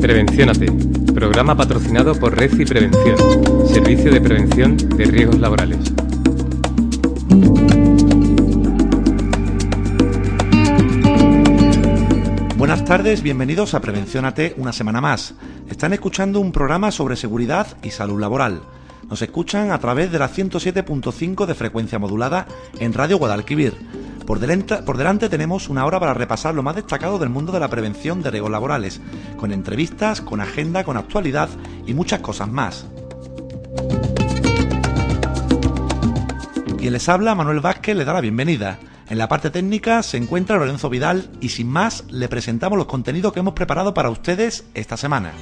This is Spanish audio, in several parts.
Prevenciónate, programa patrocinado por Reci Prevención, Servicio de Prevención de Riesgos Laborales. Buenas tardes, bienvenidos a Prevenciónate una semana más. Están escuchando un programa sobre seguridad y salud laboral. Nos escuchan a través de la 107.5 de frecuencia modulada en Radio Guadalquivir. Por delante, tenemos una hora para repasar lo más destacado del mundo de la prevención de riesgos laborales, con entrevistas, con agenda, con actualidad y muchas cosas más. Quien les habla, Manuel Vázquez, le da la bienvenida. En la parte técnica se encuentra Lorenzo Vidal y sin más le presentamos los contenidos que hemos preparado para ustedes esta semana.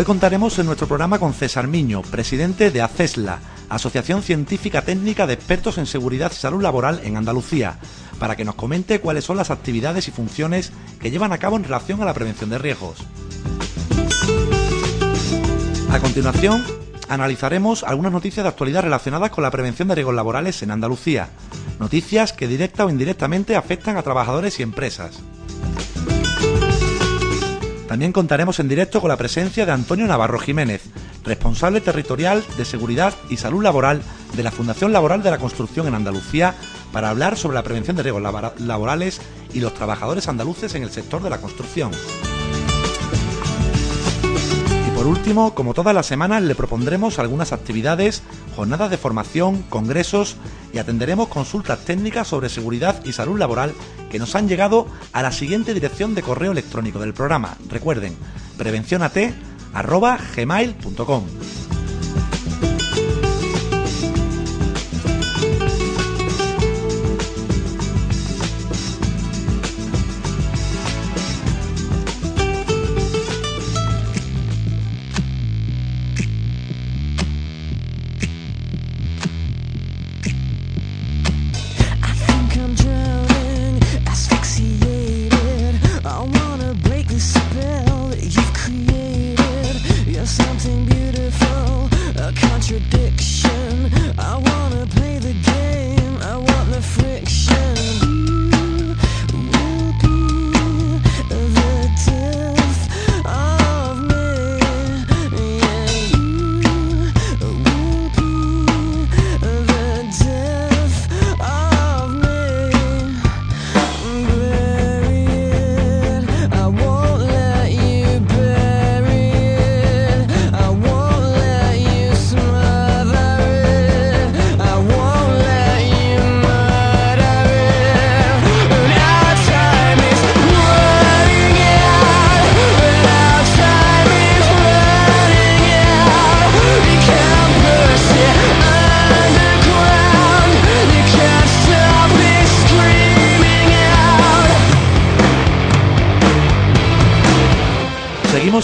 Hoy contaremos en nuestro programa con César Miño, presidente de ACESLA, Asociación Científica Técnica de Expertos en Seguridad y Salud Laboral en Andalucía, para que nos comente cuáles son las actividades y funciones que llevan a cabo en relación a la prevención de riesgos. A continuación, analizaremos algunas noticias de actualidad relacionadas con la prevención de riesgos laborales en Andalucía, noticias que directa o indirectamente afectan a trabajadores y empresas. También contaremos en directo con la presencia de Antonio Navarro Jiménez, responsable territorial de Seguridad y Salud Laboral de la Fundación Laboral de la Construcción en Andalucía, para hablar sobre la prevención de riesgos laborales y los trabajadores andaluces en el sector de la construcción. Por último, como todas las semanas, le propondremos algunas actividades, jornadas de formación, congresos y atenderemos consultas técnicas sobre seguridad y salud laboral que nos han llegado a la siguiente dirección de correo electrónico del programa. Recuerden,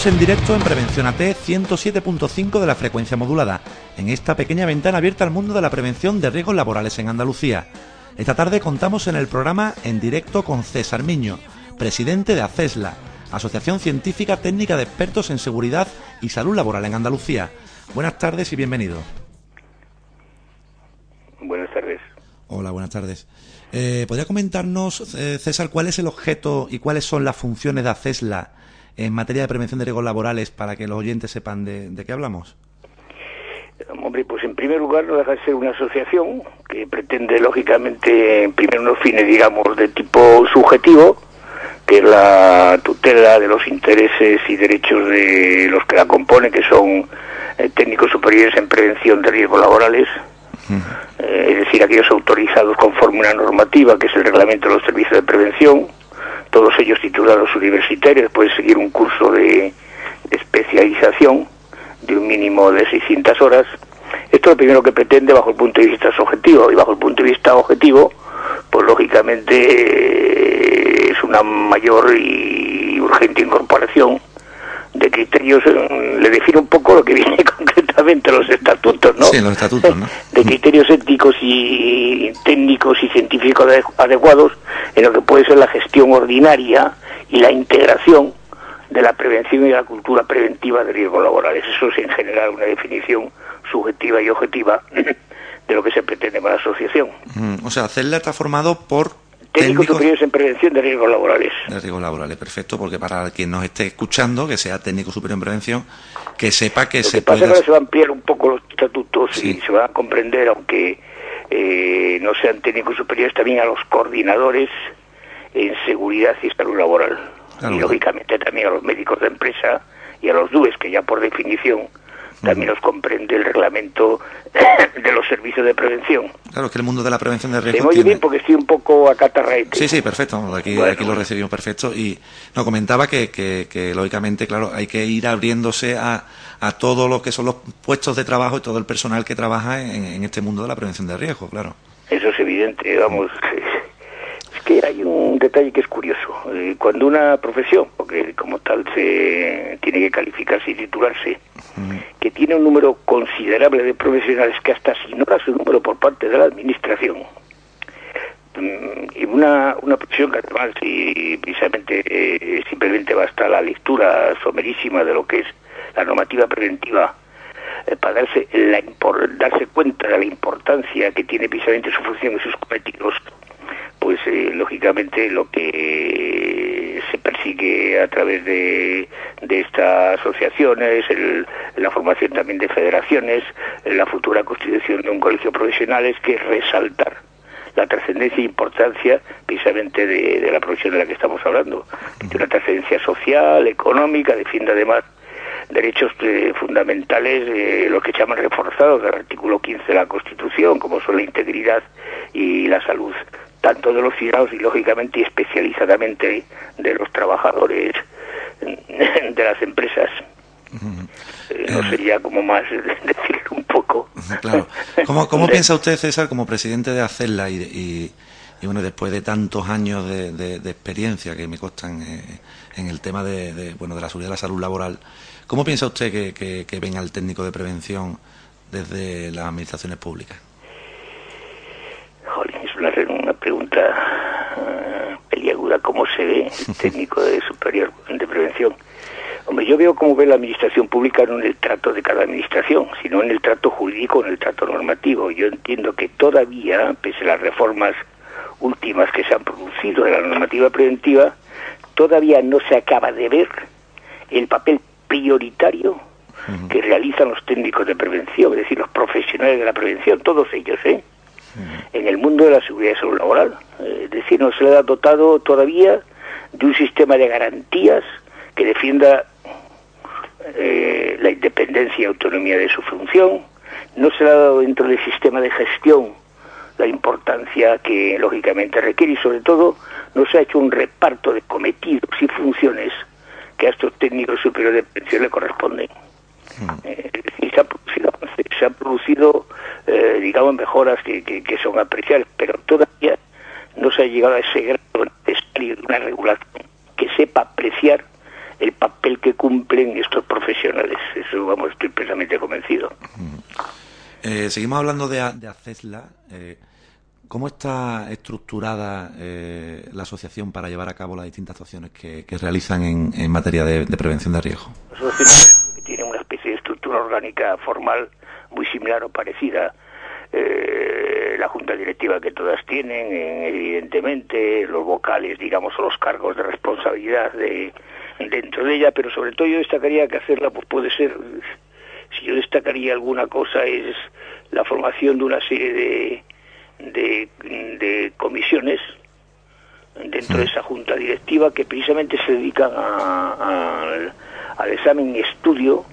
en directo en Prevención AT 107.5 de la frecuencia modulada, en esta pequeña ventana abierta al mundo de la prevención de riesgos laborales en Andalucía. Esta tarde contamos en el programa en directo con César Miño, presidente de ACESLA, Asociación Científica Técnica de Expertos en Seguridad y Salud Laboral en Andalucía. Buenas tardes y bienvenido. Buenas tardes. Hola, buenas tardes. Eh, ¿Podría comentarnos, eh, César, cuál es el objeto y cuáles son las funciones de ACESLA en materia de prevención de riesgos laborales para que los oyentes sepan de, qué hablamos? Hombre, pues en primer lugar no deja de ser una asociación que pretende, lógicamente, en primer unos fines, digamos, de tipo subjetivo, que es la tutela de los intereses y derechos de los que la componen, que son eh, técnicos superiores en prevención de riesgos laborales, eh, es decir, aquellos autorizados conforme una normativa, que es el reglamento de los servicios de prevención, todos ellos titulados universitarios, pueden seguir un curso de, especialización de un mínimo de 600 horas. Esto es lo primero que pretende bajo el punto de vista subjetivo y bajo el punto de vista objetivo, pues lógicamente es una mayor y urgente incorporación de criterios, eh, le define un poco lo que viene concretamente los estatutos, ¿no? Sí, los estatutos, ¿no? De criterios éticos y técnicos y científicos adecuados en lo que puede ser la gestión ordinaria y la integración de la prevención y la cultura preventiva de riesgos laborales. Eso es en general una definición subjetiva y objetiva de lo que se pretende con la asociación. o sea, CELA está formado por técnicos, superiores en prevención de riesgos laborales. De riesgos laborales, perfecto, porque para quien nos esté escuchando, que sea técnico superior en prevención, que sepa que se puede... se va a ampliar un poco los estatutos y se va a comprender, aunque eh, no sean técnicos superiores, también a los coordinadores en seguridad y salud laboral. y lógicamente también a los médicos de empresa y a los DUES, que ya por definición también los comprende el reglamento de los servicios de prevención. Claro, que el mundo de la prevención de riesgos. muy tiene... bien porque estoy un poco acatarraete. Sí, sí, perfecto. Aquí, aquí lo recibimos perfecto. Y nos comentaba que, que, lógicamente, claro, hay que ir abriéndose a, a todo lo que son los puestos de trabajo y todo el personal que trabaja en, en este mundo de la prevención de riesgos, claro. Eso es evidente, vamos que hay un detalle que es curioso. Eh, cuando una profesión, porque como tal se tiene que calificarse y titularse, que tiene un número considerable de profesionales que hasta si no da su número por parte de la administración, mm, y una, una profesión que además y precisamente eh, simplemente basta la lectura somerísima de lo que es la normativa preventiva eh, para darse, la, darse cuenta de la importancia que tiene precisamente su función y sus cometidos pues eh, lógicamente lo que se persigue a través de, de estas asociaciones, la formación también de federaciones, la futura constitución de un colegio profesional es que resaltar la trascendencia e importancia precisamente de, la profesión de la que estamos hablando. Tiene una trascendencia social, económica, defiende además derechos eh, fundamentales, eh, los que llaman reforzados del artículo 15 de la Constitución, como son la integridad y la salud tanto de los ciudadanos y lógicamente y especializadamente de los trabajadores de las empresas. Eh, no sería como más decir un poco. Claro. ¿Cómo, piensa usted, César, como presidente de ACELA y, y, bueno, después de tantos años de, experiencia que me costan eh, en el tema de, bueno, de la seguridad de la salud laboral, ¿cómo piensa usted que, que venga el técnico de prevención desde las administraciones públicas? una, pregunta uh, peliaguda, ¿cómo se ve el técnico de superior de prevención? Hombre, yo veo cómo ve la administración pública no en el trato de cada administración, sino en el trato jurídico, en el trato normativo. Yo entiendo que todavía, pese a las reformas últimas que se han producido de la normativa preventiva, todavía no se acaba de ver el papel prioritario que realizan los técnicos de prevención, es decir, los profesionales de la prevención, todos ellos, ¿eh? En el mundo de la seguridad y salud laboral. Eh, es decir, no se le ha dotado todavía de un sistema de garantías que defienda eh, la independencia y autonomía de su función. No se le ha dado dentro del sistema de gestión la importancia que lógicamente requiere y sobre todo no se ha hecho un reparto de cometidos y funciones que a estos técnicos superiores de pensión le corresponden. Eh, se ha producido, se ha producido eh, digamos, mejoras que, que, son apreciables, pero todavía no se ha llegado a ese grado de una regulación que sepa apreciar el papel que cumplen estos profesionales. Eso, vamos, estoy plenamente convencido. Eh, seguimos hablando de, de ACESLA. Eh, ¿Cómo está estructurada eh, la asociación para llevar a cabo las distintas acciones que, realizan en, en materia de, de, prevención de riesgo? La asociación tiene una especie de estructura orgánica formal muy similar o parecida. Eh, la junta directiva que todas tienen, evidentemente, los vocales, digamos, o los cargos de responsabilidad de, dentro de ella, pero sobre todo yo destacaría que hacerla pues puede ser, si yo destacaría alguna cosa es la formación de una serie de, de, comisiones dentro de esa junta directiva que precisamente se dedican a, al examen y estudio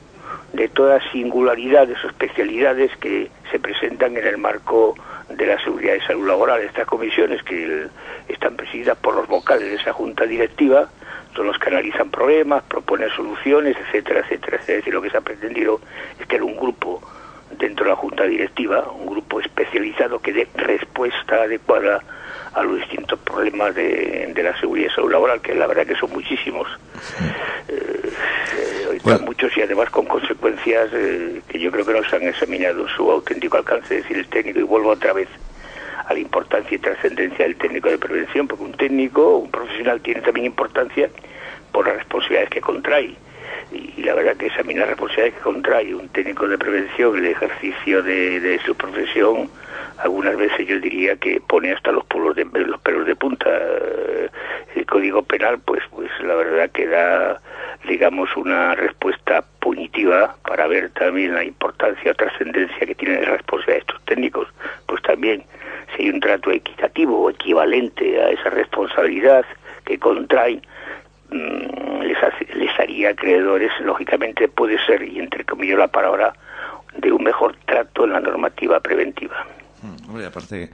de todas singularidades o especialidades que se presentan en el marco de la seguridad y salud laboral. Estas comisiones que están presididas por los vocales de esa junta directiva son los que analizan problemas, proponen soluciones, etcétera, etcétera. Es decir, lo que se ha pretendido es que era un grupo dentro de la junta directiva, un grupo especializado que dé respuesta adecuada a los distintos problemas de, la seguridad y salud laboral, que la verdad que son muchísimos. Eh, muchos y además con consecuencias eh, que yo creo que no se han examinado su auténtico alcance, es decir, el técnico, y vuelvo otra vez a la importancia y trascendencia del técnico de prevención, porque un técnico, un profesional tiene también importancia por las responsabilidades que contrae. Y, la verdad que esa misma responsabilidad que contrae un técnico de prevención el ejercicio de, su profesión algunas veces yo diría que pone hasta los pelos de los pelos de punta. El código penal pues pues la verdad que da digamos una respuesta punitiva para ver también la importancia o trascendencia que tienen la responsabilidad de estos técnicos. Pues también si hay un trato equitativo o equivalente a esa responsabilidad que contraen Mm, les, les haría acreedores, lógicamente puede ser, y entre comillas la palabra, de un mejor trato en la normativa preventiva. Mm, hombre, aparte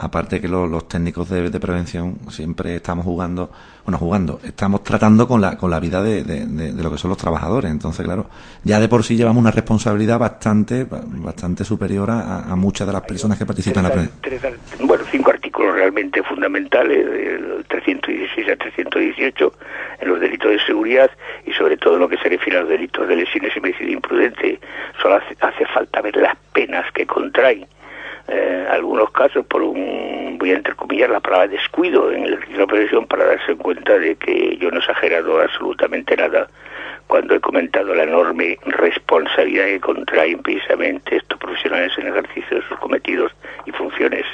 aparte que los, técnicos de, prevención siempre estamos jugando, bueno, jugando, estamos tratando con la, con la vida de, de, lo que son los trabajadores. Entonces, claro, ya de por sí llevamos una responsabilidad bastante bastante superior a, muchas de las personas que participan en la prevención. Bueno, cinco realmente fundamentales, del 316 a 318, en los delitos de seguridad y sobre todo en lo que se refiere a los delitos de lesiones y medicina imprudente. Solo hace, hace falta ver las penas que contraen eh, algunos casos por un, voy a entrecomillar la palabra descuido en el la prevención para darse cuenta de que yo no he exagerado absolutamente nada cuando he comentado la enorme responsabilidad que contraen precisamente estos profesionales en ejercicio de sus cometidos y funciones.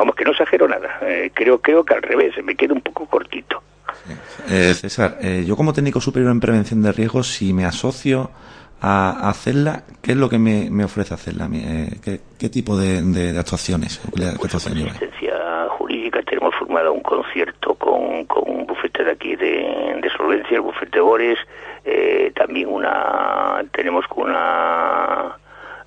Vamos, que no exagero nada. Eh, creo, creo que al revés, me quedo un poco cortito. Eh, César, eh, yo como técnico superior en prevención de riesgos, si me asocio a hacerla, ¿qué es lo que me, me ofrece hacerla? Eh, ¿qué, ¿qué, tipo de, de, actuaciones? ¿Qué pues asistencia jurídica tenemos formado un concierto con, con un bufete de aquí de, de solvencia, el bufete Bores, eh, también una tenemos con una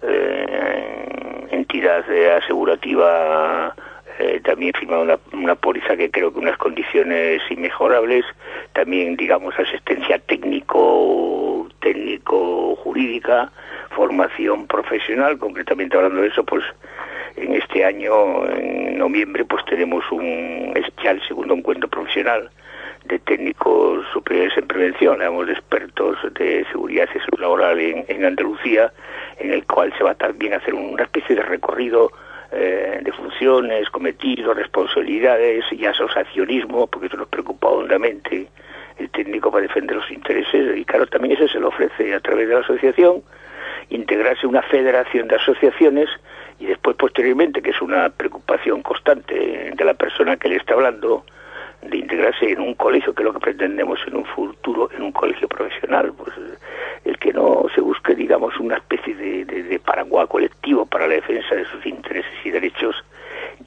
eh, entidad asegurativa eh, también firmado una, una póliza que creo que unas condiciones inmejorables, también digamos asistencia técnico técnico jurídica, formación profesional, concretamente hablando de eso, pues en este año, en noviembre, pues tenemos un especial segundo encuentro profesional de técnicos superiores en prevención, digamos, de expertos de seguridad y salud laboral en, en Andalucía, en el cual se va también a hacer una especie de recorrido eh, de funciones, cometidos, responsabilidades y asociacionismo, porque eso nos preocupa hondamente el técnico para defender los intereses y claro, también eso se le ofrece a través de la asociación, integrarse una federación de asociaciones y después posteriormente, que es una preocupación constante de la persona que le está hablando, de integrarse en un colegio, que es lo que pretendemos en un futuro, en un colegio profesional, pues el que no se busque, digamos, una especie de, de, paraguas colectivo para la defensa de sus intereses y derechos,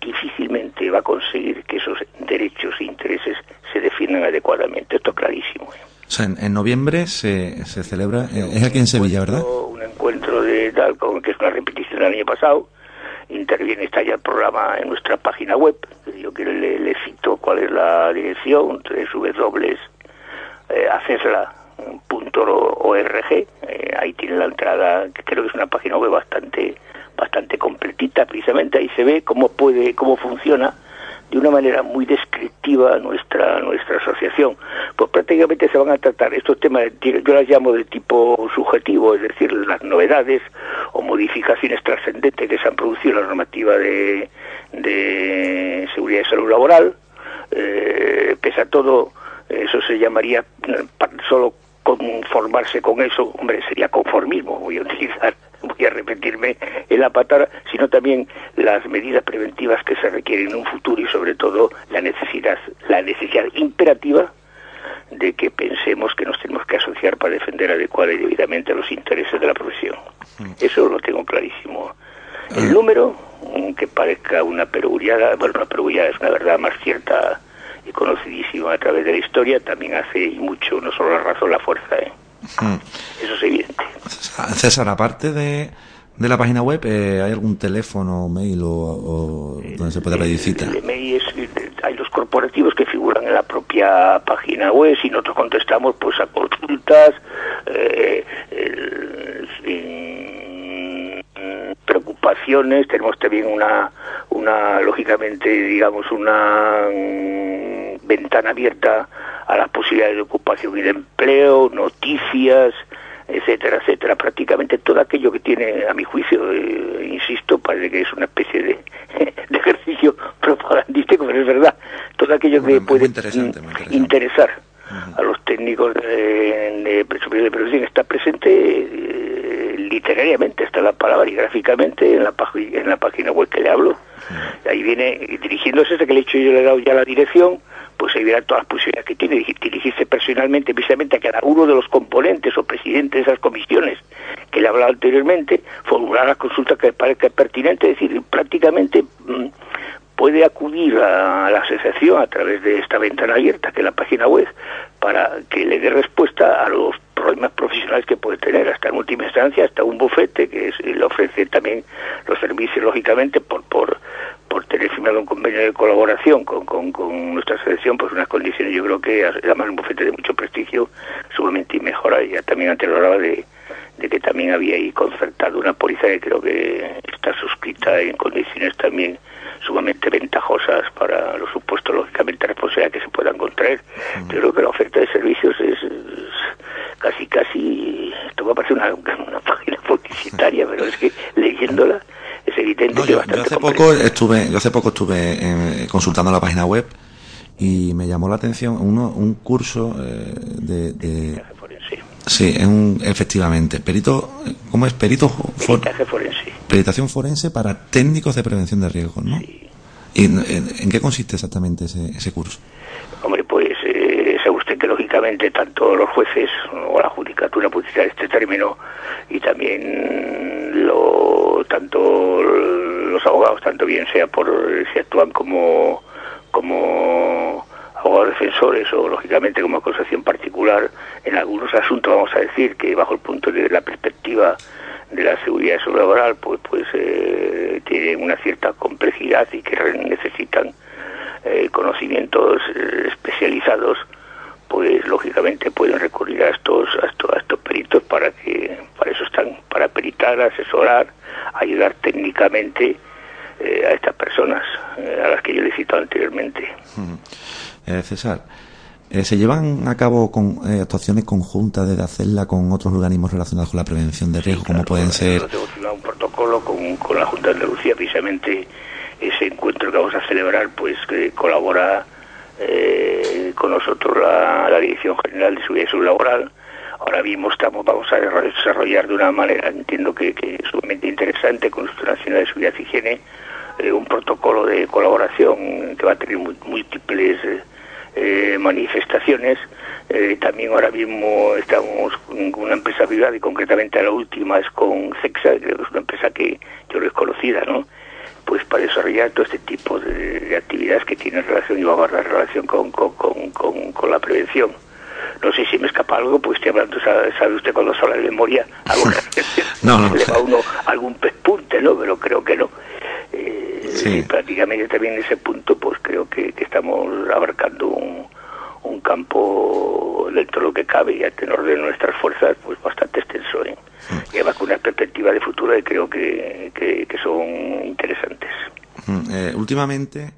difícilmente va a conseguir que esos derechos e intereses se defiendan adecuadamente. Esto es clarísimo. ¿eh? O sea, en, noviembre se, se celebra, eh, es aquí en Sevilla, ¿verdad? Un encuentro de tal, que es una repetición del año pasado, interviene, está ya el programa en nuestra página web, yo quiero le, le cito cuál es la dirección, www, eh, .org, eh, ahí tiene la entrada, que creo que es una página web bastante bastante completita, precisamente. Ahí se ve cómo puede, cómo funciona de una manera muy descriptiva nuestra nuestra asociación. Pues prácticamente se van a tratar estos temas, yo las llamo de tipo subjetivo, es decir, las novedades o modificaciones trascendentes que se han producido en la normativa de, de seguridad y salud laboral. Eh, pese a todo, eso se llamaría solo conformarse con eso, hombre, sería conformismo, voy a utilizar, voy a repetirme en la patada, sino también las medidas preventivas que se requieren en un futuro y sobre todo la necesidad, la necesidad imperativa de que pensemos que nos tenemos que asociar para defender adecuada y debidamente los intereses de la profesión. Eso lo tengo clarísimo. El número, que parezca una perullada, bueno, una perullada es una verdad más cierta y conocidísimo a través de la historia, también hace mucho, no solo la razón, la fuerza. ¿eh? Eso es evidente. César, aparte de, de la página web, eh, ¿hay algún teléfono, mail o, donde se puede pedir cita? El, mail es, hay los corporativos que figuran en la propia página web y nosotros contestamos pues a consultas, eh, preocupaciones, tenemos también una, una lógicamente, digamos, una ventana abierta a las posibilidades de ocupación y de empleo, noticias, etcétera, etcétera. Prácticamente todo aquello que tiene, a mi juicio, eh, insisto, parece que es una especie de, de ejercicio propagandístico, pero es verdad, todo aquello que puede interesar a los técnicos de, de, de prevención está presente eh, literariamente, está la palabra y gráficamente en la, en la página web que le hablo. Ahí viene dirigiéndose, desde que le he hecho yo le he dado ya la dirección, pues ahí verá todas las posibilidades que tiene, dirigirse personalmente, precisamente a cada uno de los componentes o presidentes de esas comisiones que le he hablado anteriormente, formular las consultas que parezca pertinente, es decir, prácticamente mm, puede acudir a, la asociación a través de esta ventana abierta, que es la página web, para que le dé respuesta a los problemas profesionales que puede tener, hasta en última instancia, hasta un bufete que le ofrece también los servicios, lógicamente, por, por, por tener firmado un convenio de colaboración con, con, nuestra asociación, pues unas condiciones, yo creo que además un bufete de mucho prestigio, sumamente mejora. Ya también antes lo hablaba de, de que también había ahí concertado una póliza que creo que está suscrita en condiciones también sumamente ventajosas para los supuestos, lógicamente, responsabilidad que se puedan contraer. Yo creo que la oferta de servicios es, parecer una, una página publicitaria, pero es que leyéndola es evidente que yo, bastante yo hace poco estuve yo hace poco estuve eh, consultando la página web y me llamó la atención uno un curso eh, de, de sí es un, efectivamente perito cómo es perito forense. peritación forense para técnicos de prevención de riesgos no sí. y en, qué consiste exactamente ese, ese curso hombre pues eh, sabe usted tanto los jueces o la judicatura utilizar este término y también lo tanto los abogados tanto bien sea por si actúan como como abogados defensores o lógicamente como acusación particular en algunos asuntos vamos a decir que bajo el punto de la perspectiva de la seguridad laboral pues pues eh, tienen una cierta complejidad y que necesitan eh, conocimientos eh, especializados pues lógicamente pueden recurrir a estos, a estos, a estos peritos para que para eso están para peritar asesorar ayudar técnicamente eh, a estas personas eh, a las que yo le he citado anteriormente eh, César ¿Se llevan a cabo con actuaciones conjuntas de hacerla con otros organismos relacionados con la prevención de riesgos, como pueden ser? Un protocolo con, con, la Junta de Andalucía, precisamente ese encuentro que vamos a celebrar, pues que colabora eh, con nosotros la, Dirección General de Seguridad Laboral. Ahora mismo estamos, vamos a desarrollar de una manera, entiendo que, que sumamente interesante, con nuestra Nacional de Seguridad y Higiene, eh, un protocolo de colaboración que va a tener múltiples eh, manifestaciones. Eh, también ahora mismo estamos con una empresa privada y concretamente la última es con CEXA, que es una empresa que yo creo es conocida, ¿no? Pues para desarrollar todo este tipo de, actividades que tienen relación y va a relación con, con, con, con, la prevención. No sé si me escapa algo, pues estoy hablando, sabe, usted cuando se habla de memoria, alguna no, no, le va uno algún pespunte, ¿no? Pero creo que no. Eh, sí. prácticamente también en ese punto, pues creo que, que estamos abarcando un, un campo dentro de lo que cabe y a tenor de nuestras fuerzas, pues bastante extenso. ¿eh? Y además con una perspectiva de futuro que creo que, que, que son interesantes. Mm, eh, últimamente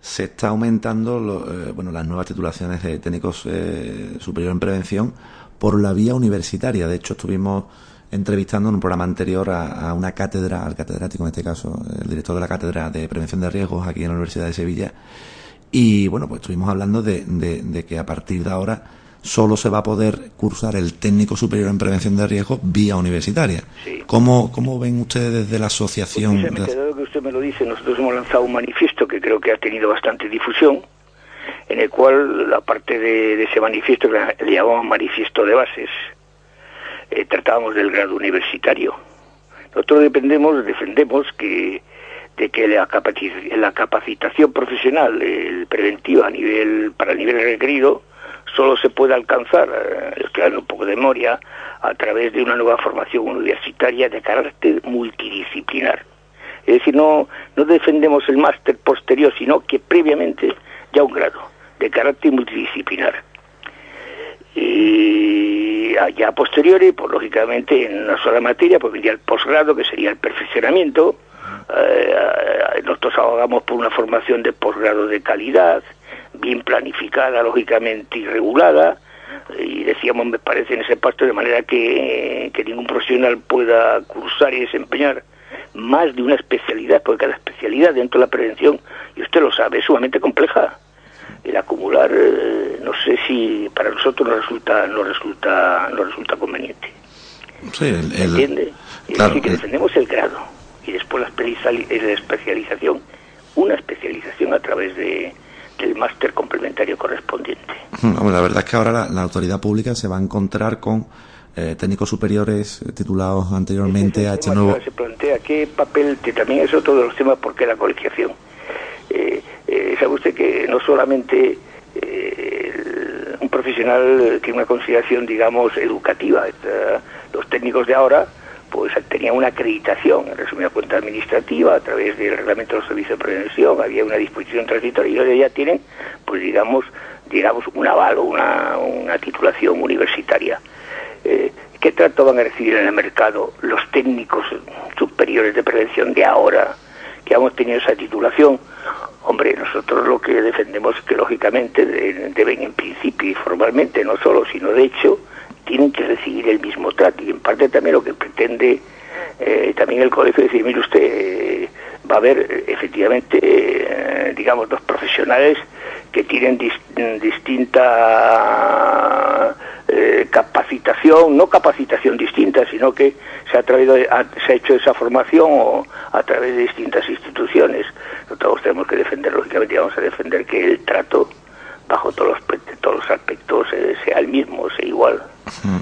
se está aumentando lo, eh, bueno, las nuevas titulaciones de técnicos eh, superior en prevención por la vía universitaria. De hecho, estuvimos entrevistando en un programa anterior a, a, una cátedra, al catedrático en este caso, el director de la cátedra de prevención de riesgos aquí en la Universidad de Sevilla. Y bueno, pues estuvimos hablando de, de, de que a partir de ahora solo se va a poder cursar el técnico superior en prevención de riesgos vía universitaria. Sí. ¿Cómo, ¿Cómo ven ustedes desde la asociación? Pues me quedado que usted me lo dice, nosotros hemos lanzado un manifiesto que creo que ha tenido bastante difusión, en el cual la parte de, de ese manifiesto, que le llamamos manifiesto de bases, eh, tratábamos del grado universitario. Nosotros dependemos, defendemos que de que la, la capacitación profesional el preventiva a nivel para el nivel requerido solo se puede alcanzar, eh, hablando un poco de memoria, a través de una nueva formación universitaria de carácter multidisciplinar. Es decir, no, no defendemos el máster posterior, sino que previamente ya un grado de carácter multidisciplinar. Y ya a posteriori, pues lógicamente en una sola materia, pues vendría el posgrado, que sería el perfeccionamiento. Eh, nosotros abogamos por una formación de posgrado de calidad, bien planificada, lógicamente, y regulada, y decíamos, me parece, en ese pacto, de manera que, que ningún profesional pueda cursar y desempeñar más de una especialidad, porque cada especialidad dentro de la prevención, y usted lo sabe, es sumamente compleja. el acumular eh, no sé si para nosotros no resulta no resulta no resulta conveniente sí, el, ¿entiende? es decir que defendemos el grado y después la especialización una especialización a través de del máster complementario correspondiente. la verdad es que ahora la, autoridad pública se va a encontrar con eh, técnicos superiores titulados anteriormente a este nuevo... Se plantea qué papel, que también es otro de los temas, porque la colegiación. Eh, eh, sabe usted que no solamente un profesional tiene una consideración, digamos, educativa. los técnicos de ahora pues tenía una acreditación, en resumida cuenta administrativa, a través del reglamento de los servicios de prevención, había una disposición transitoria y hoy ya tienen, pues digamos, digamos un avalo, una, una titulación universitaria. Eh, ¿Qué trato van a recibir en el mercado los técnicos superiores de prevención de ahora que hemos tenido esa titulación? Hombre, nosotros lo que defendemos es que lógicamente deben en principio y formalmente, no solo, sino de hecho, tienen que recibir el mismo trato y en parte también lo que pretende eh, también el colegio decir, mire usted, eh, va a haber eh, efectivamente, digamos, dos profesionales que tienen distinta capacitación, no capacitación distinta, sino que se ha, traído, se ha hecho esa formación a través de distintas instituciones. Nosotros tenemos que defender, lógicamente, vamos a defender que el trato bajo todos los, todos los aspectos sea el mismo, sea igual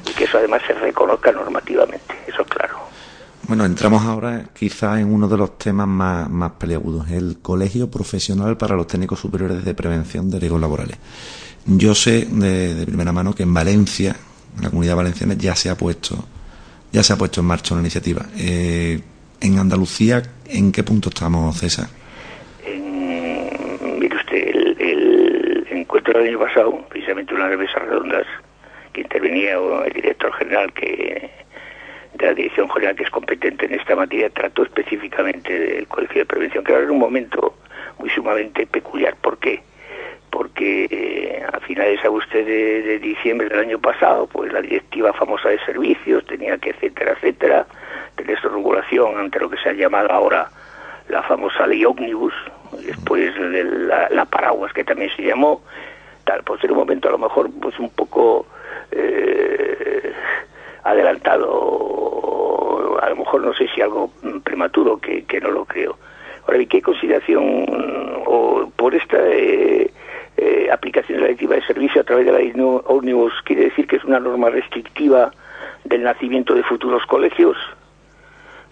y que eso además se reconozca normativamente, eso es claro. Bueno, entramos ahora quizá en uno de los temas más, más peleagudos, el Colegio Profesional para los Técnicos Superiores de Prevención de Riesgos Laborales. Yo sé de, primera mano que en Valencia, en la comunidad valenciana, ya se ha puesto, ya se ha puesto en marcha una iniciativa. Eh, en Andalucía, ¿en qué punto estamos, César? mire usted, el, el encuentro del año pasado, precisamente una de mesas redondas, que intervenía el director general que de la Dirección General que es competente en esta materia trató específicamente del Colegio de Prevención, que ahora en un momento muy sumamente peculiar. ¿Por qué? Porque eh, a finales a usted de, diciembre del año pasado, pues la directiva famosa de servicios tenía que, etcétera, etcétera, tener su regulación ante lo que se ha llamado ahora la famosa ley ómnibus, después de la, la paraguas que también se llamó, tal, pues en un momento a lo mejor pues un poco eh, adelantado, a lo mejor no sé si algo prematuro, que, no lo creo. Ahora, ¿y qué consideración o por esta eh, eh, aplicación directiva de servicio a través de la ómnibus quiere decir que es una norma restrictiva del nacimiento de futuros colegios?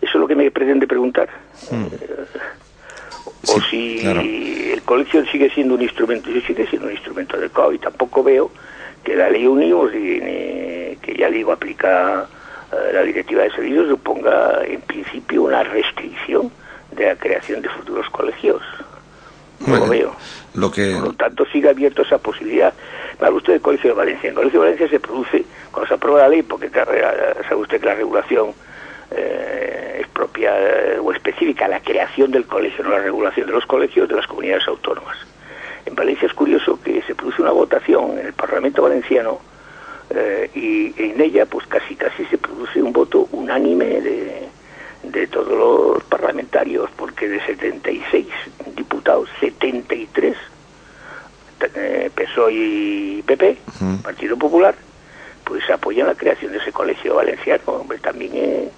Eso es lo que me pretende preguntar. Hmm. O si el colegio sigue siendo un instrumento, si sigue siendo un instrumento del COVID, tampoco veo que la ley Univos, que ya digo aplica eh, la directiva de servicios, suponga en principio una restricción de la creación de futuros colegios. No lo veo. Lo que... Por lo tanto, sigue abierto esa posibilidad. Me habla usted del Colegio de Valencia. En el Colegio de Valencia se produce, cuando se aprueba la ley, porque sabe usted que la regulación eh, es propia eh, o específica, la creación del colegio, no la regulación de los colegios de las comunidades autónomas. En Valencia es curioso que se produce una votación en el Parlamento valenciano eh, y en ella pues casi casi se produce un voto unánime de, de todos los parlamentarios, porque de 76 diputados, 73 eh, PSOE y PP, Partido Popular, pues apoyan la creación de ese colegio valenciano. Hombre, también eh, eh,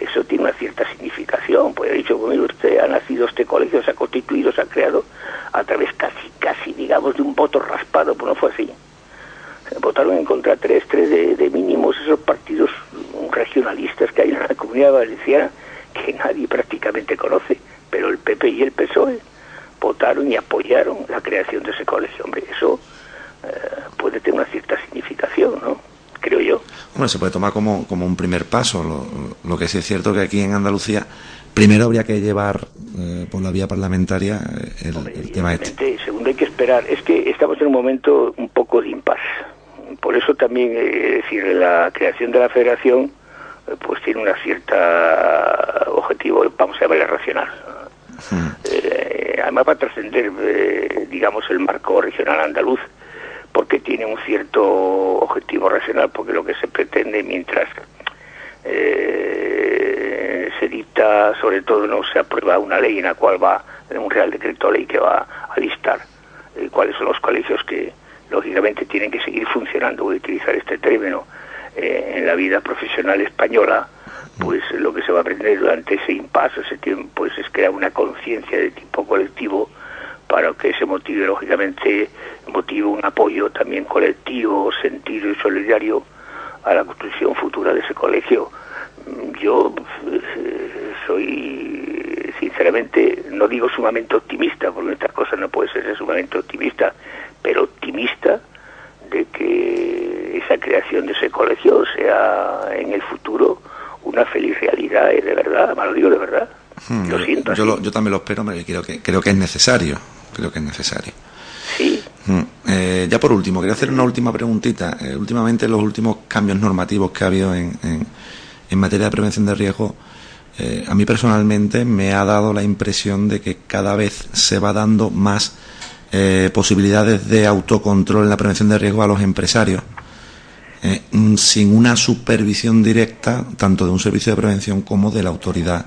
eso tiene una cierta significación. Pues he dicho, pues, usted ha nacido este colegio, se ha constituido, se ha creado a través casi, casi, digamos, de un voto raspado, pues no fue así. Votaron en contra tres, tres de, mínimos esos partidos regionalistas que hay en la comunidad valenciana que nadie prácticamente conoce, pero el PP y el PSOE votaron y apoyaron la creación de ese colegio. Hombre, eso eh, puede tener una cierta significación, ¿no? Creo yo. Bueno, se puede tomar como, como un primer paso. Lo, que sí es cierto que aquí en Andalucía primero habría que llevar eh, por la vía parlamentaria eh, el, tema este. Segundo hay que esperar. Es que estamos en un momento un poco de impas. Por eso también, eh, decir, la creación de la federación pues tiene una cierta objetivo, vamos a llamarle racional. Hmm. además va a trascender, digamos, el marco regional andaluz porque tiene un cierto objetivo racional, porque lo que se pretende mientras eh, se dicta, sobre todo no se aprueba una ley en la cual va, un real decreto ley que va a listar eh, cuáles son los colegios que lógicamente tienen que seguir funcionando, voy a utilizar este término, eh, en la vida profesional española, pues lo que se va a aprender durante ese impasse, ese tiempo, pues es crear una conciencia de tipo colectivo para que se motive, lógicamente, motive un apoyo también colectivo, sentido y solidario a la construcción futura de ese colegio. Yo eh, soy, sinceramente, no digo sumamente optimista, porque estas cosas no puede ser sumamente optimista, pero optimista de que esa creación de ese colegio sea en el futuro una feliz realidad, de verdad, me lo digo de verdad. Hmm, lo siento. Yo, yo, también lo espero, pero creo que, creo que es necesario, creo que es necesario. Sí. Hmm, eh, ya por último, quería hacer una última preguntita. Eh, últimamente los últimos cambios normativos que ha habido en, en, materia de prevención de riesgo, eh, a mí personalmente me ha dado la impresión de que cada vez se va dando más eh, posibilidades de autocontrol en la prevención de riesgo a los empresarios, mm, sin una supervisión directa tanto de un servicio de prevención como de la autoridad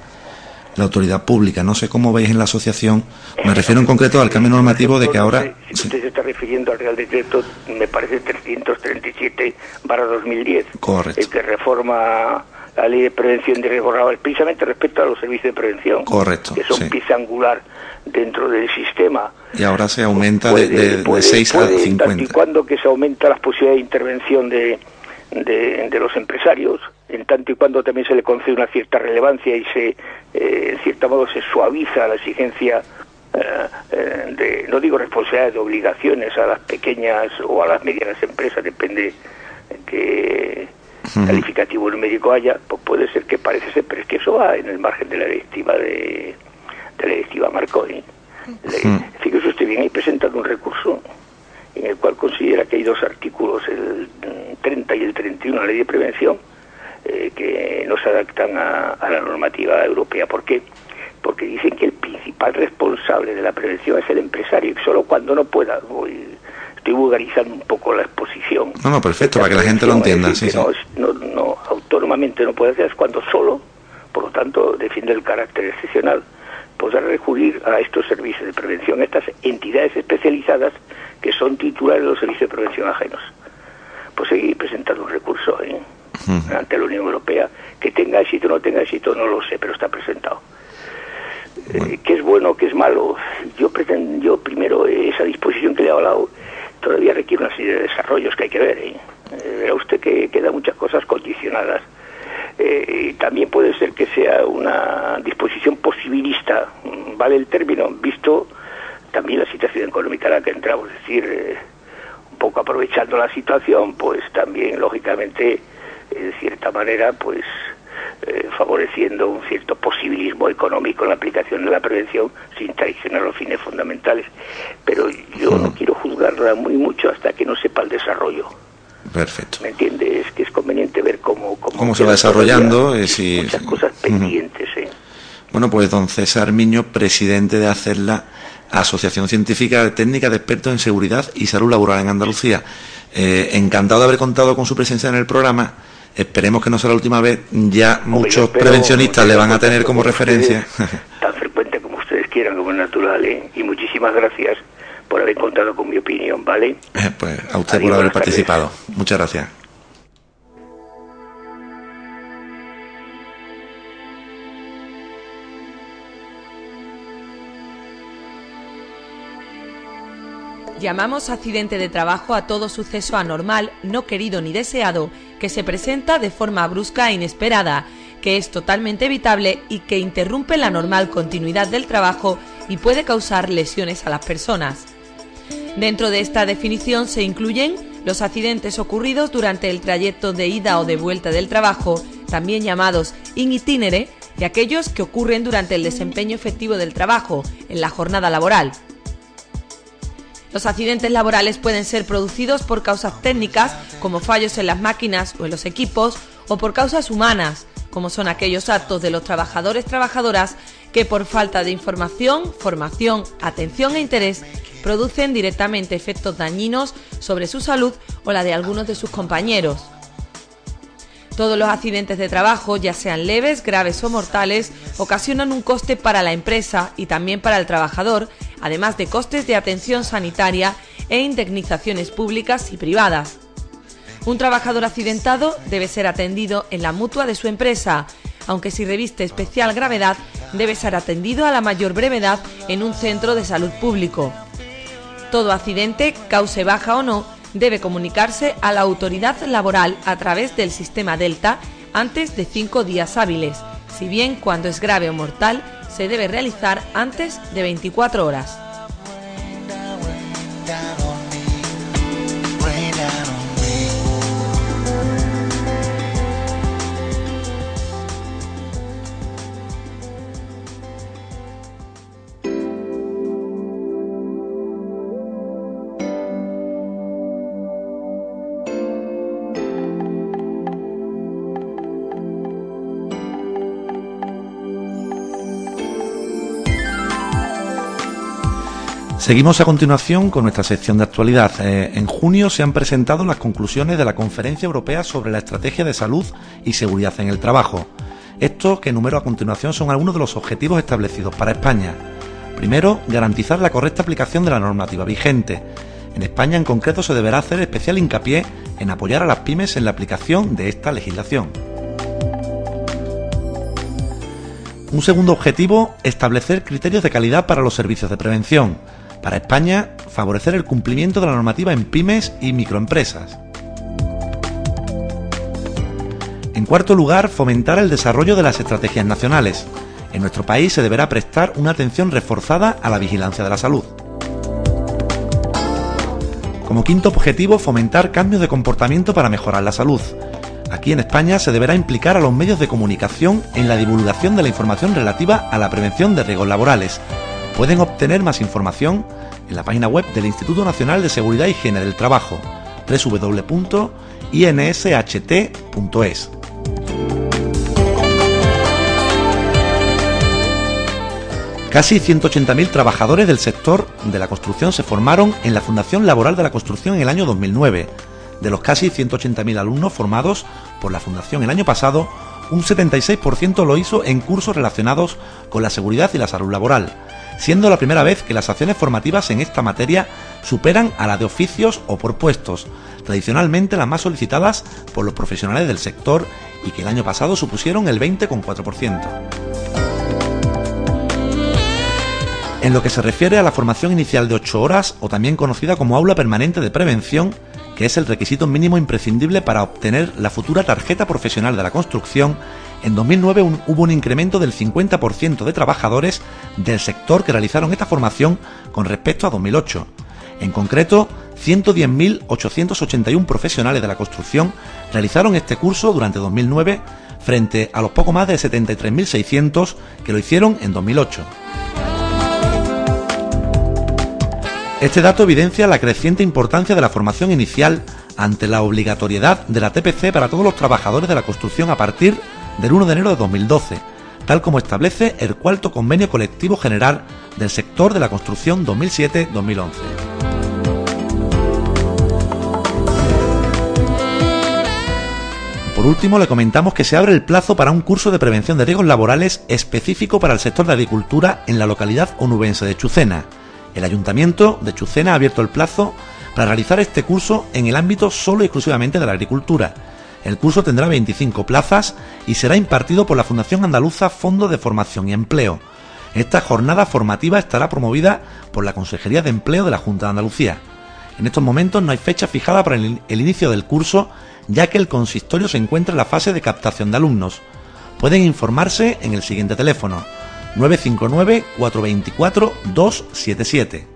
la autoridad pública. No sé cómo veis en la asociación, me refiero en concreto al cambio normativo de que ahora... Si usted se está refiriendo al Real Decreto, me parece 337 barra 2010, Correcto. el que reforma la ley de prevención de riesgo laboral, precisamente respecto a los servicios de prevención, Correcto, que son pieza angular dentro del sistema. Y ahora se aumenta de, de, 6 a 50. Y cuando que se aumenta las posibilidades de intervención de, de, los empresarios, en tanto y cuando también se le concede una cierta relevancia y se, eh, en cierto modo, se suaviza la exigencia eh, eh, de, no digo responsabilidades, de obligaciones a las pequeñas o a las medianas empresas, depende que calificativo médico haya, pues puede ser que parece ser, pero es que eso va en el margen de la directiva de, de la directiva Marconi. Fíjese usted bien, ahí presentado un recurso en el cual considera que hay dos artículos, el 30 y el 31 de la ley de prevención, eh, que no se adaptan a, la normativa europea. ¿Por qué? Porque dicen que el principal responsable de la prevención es el empresario y solo cuando no pueda, estoy vulgarizando un poco la exposición. No, no, perfecto, para que la gente lo entienda. Sí, No, no, autónomamente no puede hacer, es cuando solo, por lo tanto, defiende el carácter excepcional, podrá recurrir a estos servicios de prevención, estas entidades especializadas que son titulares de los servicios de prevención ajenos. Pues seguir presentando un recurso ante la Unión Europea, que tenga éxito o no tenga éxito, no lo sé, pero está presentado. Eh, ¿Qué es bueno, qué es malo? Yo pretendo, yo primero esa disposición que le he hablado todavía requiere una serie de desarrollos que hay que ver. ¿eh? eh verá usted que quedan muchas cosas condicionadas. Eh, también puede ser que sea una disposición posibilista, vale el término, visto también la situación económica en la que entramos, es decir, eh, un poco aprovechando la situación, pues también lógicamente, de cierta manera, pues favoreciendo un cierto posibilismo económico en la aplicación de la prevención sin traicionar los fines fundamentales. Pero yo no quiero juzgarla muy mucho hasta que no sepa el desarrollo. Perfecto. ¿Me entiendes? Es que es conveniente ver cómo... Cómo, se va desarrollando. y si, muchas cosas pendientes, ¿eh? Bueno, pues don César Miño, presidente de ACERLA, Asociación Científica Técnica de Expertos en Seguridad y Salud Laboral en Andalucía. Eh, encantado de haber contado con su presencia en el programa. Esperemos que no sea la última vez. Ya muchos prevencionistas le van a tener como referencia. tan frecuente como ustedes quieran, como es natural. ¿eh? Y muchísimas gracias por haber contado con mi opinión, ¿vale? Eh, pues a usted por haber participado. Muchas gracias. Llamamos accidente de trabajo a todo suceso anormal, no querido ni deseado, que se presenta de forma brusca e inesperada, que es totalmente evitable y que interrumpe la normal continuidad del trabajo y puede causar lesiones a las personas. Dentro de esta definición se incluyen los accidentes ocurridos durante el trayecto de ida o de vuelta del trabajo, también llamados in itinere, y aquellos que ocurren durante el desempeño efectivo del trabajo, en la jornada laboral. Los accidentes laborales pueden ser producidos por causas técnicas, como fallos en las máquinas o en los equipos, o por causas humanas, como son aquellos actos de los trabajadores trabajadoras que por falta de información, formación, atención e interés producen directamente efectos dañinos sobre su salud o la de algunos de sus compañeros. Todos los accidentes de trabajo, ya sean leves, graves o mortales, ocasionan un coste para la empresa y también para el trabajador, además de costes de atención sanitaria e indemnizaciones públicas y privadas. Un trabajador accidentado debe ser atendido en la mutua de su empresa, aunque si reviste especial gravedad debe ser atendido a la mayor brevedad en un centro de salud público. Todo accidente, cause baja o no, debe comunicarse a la autoridad laboral a través del sistema Delta antes de cinco días hábiles, si bien cuando es grave o mortal se debe realizar antes de 24 horas. Seguimos a continuación con nuestra sección de actualidad. Eh, en junio se han presentado las conclusiones de la Conferencia Europea sobre la Estrategia de Salud y Seguridad en el Trabajo. Estos que enumero a continuación son algunos de los objetivos establecidos para España. Primero, garantizar la correcta aplicación de la normativa vigente. En España en concreto se deberá hacer especial hincapié en apoyar a las pymes en la aplicación de esta legislación. Un segundo objetivo, establecer criterios de calidad para los servicios de prevención. Para España, favorecer el cumplimiento de la normativa en pymes y microempresas. En cuarto lugar, fomentar el desarrollo de las estrategias nacionales. En nuestro país se deberá prestar una atención reforzada a la vigilancia de la salud. Como quinto objetivo, fomentar cambios de comportamiento para mejorar la salud. Aquí en España se deberá implicar a los medios de comunicación en la divulgación de la información relativa a la prevención de riesgos laborales, Pueden obtener más información en la página web del Instituto Nacional de Seguridad y Higiene del Trabajo, www.insht.es. Casi 180.000 trabajadores del sector de la construcción se formaron en la Fundación Laboral de la Construcción en el año 2009. De los casi 180.000 alumnos formados por la Fundación el año pasado, un 76% lo hizo en cursos relacionados con la seguridad y la salud laboral, siendo la primera vez que las acciones formativas en esta materia superan a la de oficios o por puestos, tradicionalmente las más solicitadas por los profesionales del sector y que el año pasado supusieron el 20,4%. En lo que se refiere a la formación inicial de 8 horas, o también conocida como aula permanente de prevención, que es el requisito mínimo imprescindible para obtener la futura tarjeta profesional de la construcción, en 2009 hubo un incremento del 50% de trabajadores del sector que realizaron esta formación con respecto a 2008. En concreto, 110.881 profesionales de la construcción realizaron este curso durante 2009 frente a los poco más de 73.600 que lo hicieron en 2008. Este dato evidencia la creciente importancia de la formación inicial ante la obligatoriedad de la TPC para todos los trabajadores de la construcción a partir del 1 de enero de 2012, tal como establece el cuarto convenio colectivo general del sector de la construcción 2007-2011. Por último, le comentamos que se abre el plazo para un curso de prevención de riesgos laborales específico para el sector de agricultura en la localidad onubense de Chucena. El ayuntamiento de Chucena ha abierto el plazo para realizar este curso en el ámbito solo y exclusivamente de la agricultura, el curso tendrá 25 plazas y será impartido por la Fundación Andaluza Fondo de Formación y Empleo. Esta jornada formativa estará promovida por la Consejería de Empleo de la Junta de Andalucía. En estos momentos no hay fecha fijada para el, inicio del curso, ya que el consistorio se encuentra en la fase de captación de alumnos. Pueden informarse en el siguiente teléfono 959 424 277.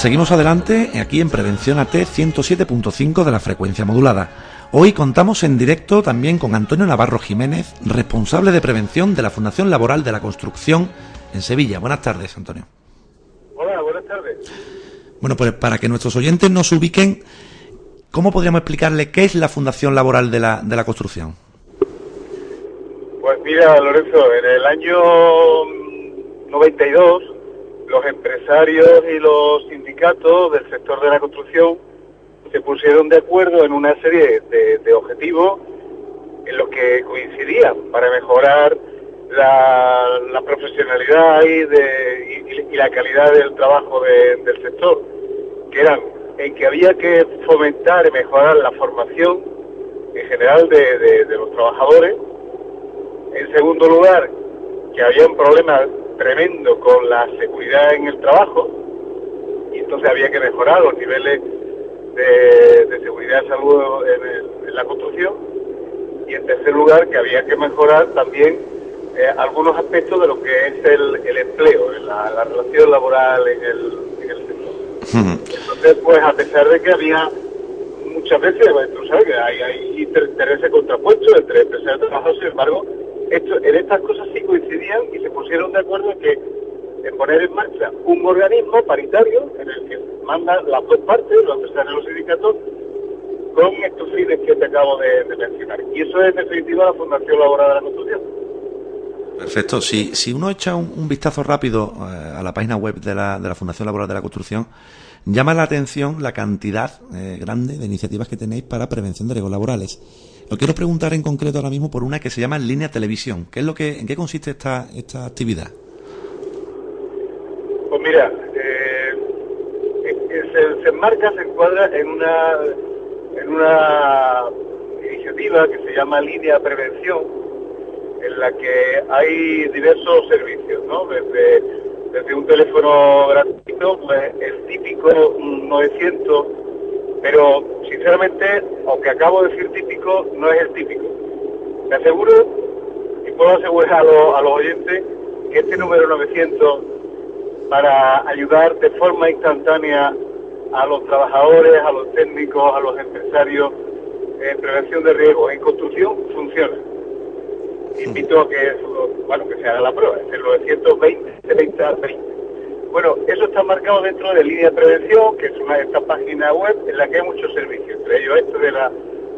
Seguimos adelante aquí en Prevención AT 107.5 de la frecuencia modulada. Hoy contamos en directo también con Antonio Navarro Jiménez, responsable de prevención de la Fundación Laboral de la Construcción en Sevilla. Buenas tardes, Antonio. Hola, buenas tardes. Bueno, pues para que nuestros oyentes nos ubiquen, ¿cómo podríamos explicarle qué es la Fundación Laboral de la, de la Construcción? Pues mira, Lorenzo, en el año 92 los empresarios y los sindicatos del sector de la construcción se pusieron de acuerdo en una serie de, objetivos en los que coincidían para mejorar la, profesionalidad y, la calidad del trabajo del sector, que eran en que había que fomentar y mejorar la formación en general de los trabajadores. En segundo lugar, que había un problema tremendo con la seguridad en el trabajo. Y entonces había que mejorar los niveles de, seguridad y salud en, la construcción. Y en tercer lugar que había que mejorar también eh, algunos aspectos de lo que es el, empleo, la, relación laboral en el, sector. Entonces, pues a pesar de que había muchas veces, tú sabes que hay, hay intereses contrapuestos entre empresarios y trabajadores, sin embargo, en estas cosas sí coincidían y se pusieron de acuerdo en que en poner en marcha un organismo paritario en el que mandan las dos partes, los empresarios y los sindicatos, con estos fines que te acabo de, mencionar. Y eso es en definitiva la Fundación Laboral de la Construcción. Perfecto. Si, si uno echa un, vistazo rápido eh, a la página web de la, de la Fundación Laboral de la Construcción, llama la atención la cantidad eh, grande de iniciativas que tenéis para prevención de riesgos laborales. Lo quiero preguntar en concreto ahora mismo por una que se llama Línea Televisión. ¿Qué es lo que, ¿En qué consiste esta, esta actividad? Pues mira, eh, se, enmarca, se encuadra en una, en una iniciativa que se llama Línea Prevención, en la que hay diversos servicios, ¿no? Desde, desde un teléfono gratuito, pues el típico 900 pero sinceramente, aunque acabo de decir típico, no es el típico. Me aseguro y puedo asegurar a, los oyentes que este número 900 para ayudar de forma instantánea a los trabajadores, a los técnicos, a los empresarios en prevención de riesgos en construcción funciona. Invito a que, bueno, que se haga la prueba, es el 920 30 20. Bueno, eso está marcado dentro de Línea de Prevención, que es una de estas páginas web en la que hay muchos servicios, entre ellos esto de la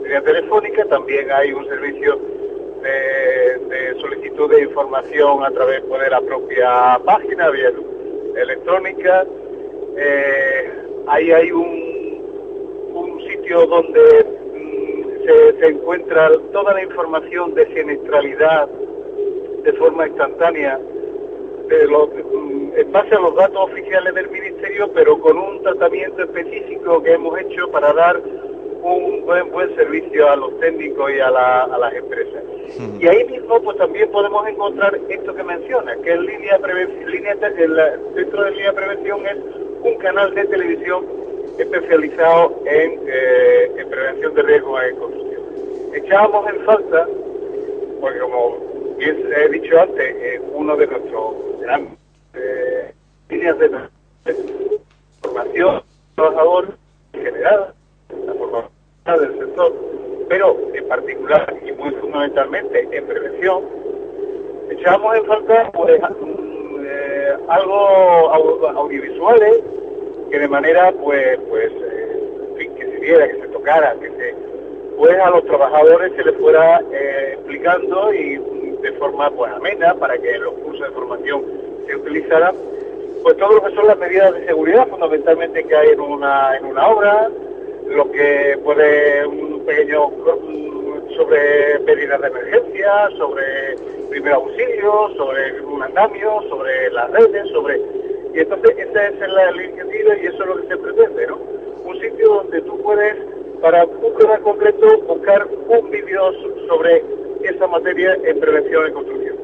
línea telefónica, también hay un servicio de, solicitud de información a través de la propia página vía electrónica. Eh, ahí hay un, un sitio donde mm, se, se encuentra toda la información de siniestralidad de forma instantánea en base a los datos oficiales del Ministerio, pero con un tratamiento específico que hemos hecho para dar un buen buen servicio a los técnicos y a, las empresas. Y ahí mismo pues también podemos encontrar esto que menciona, que en línea, línea dentro de línea prevención es un canal de televisión especializado en, eh, prevención de riesgos en construcción. Echábamos en falta, porque como bien he dicho antes, eh, uno de nuestros grandes eh, líneas de formación trabajador general, la formación del sector, pero en particular y muy fundamentalmente en prevención, echamos en falta pues, eh, algo audiovisuales que de manera pues pues que se viera, que se tocara, que se pues a los trabajadores se les fuera explicando y de forma pues amena para que los cursos de formación se utilizaran pues todo lo que son las medidas de seguridad fundamentalmente que hay en una en una obra lo que puede un pequeño sobre medidas de emergencia sobre primer auxilio sobre un andamio sobre las redes sobre y entonces esa es la iniciativa y eso es lo que se pretende no un sitio donde tú puedes para un tema concreto buscar un vídeo sobre esa materia en prevención y construcción.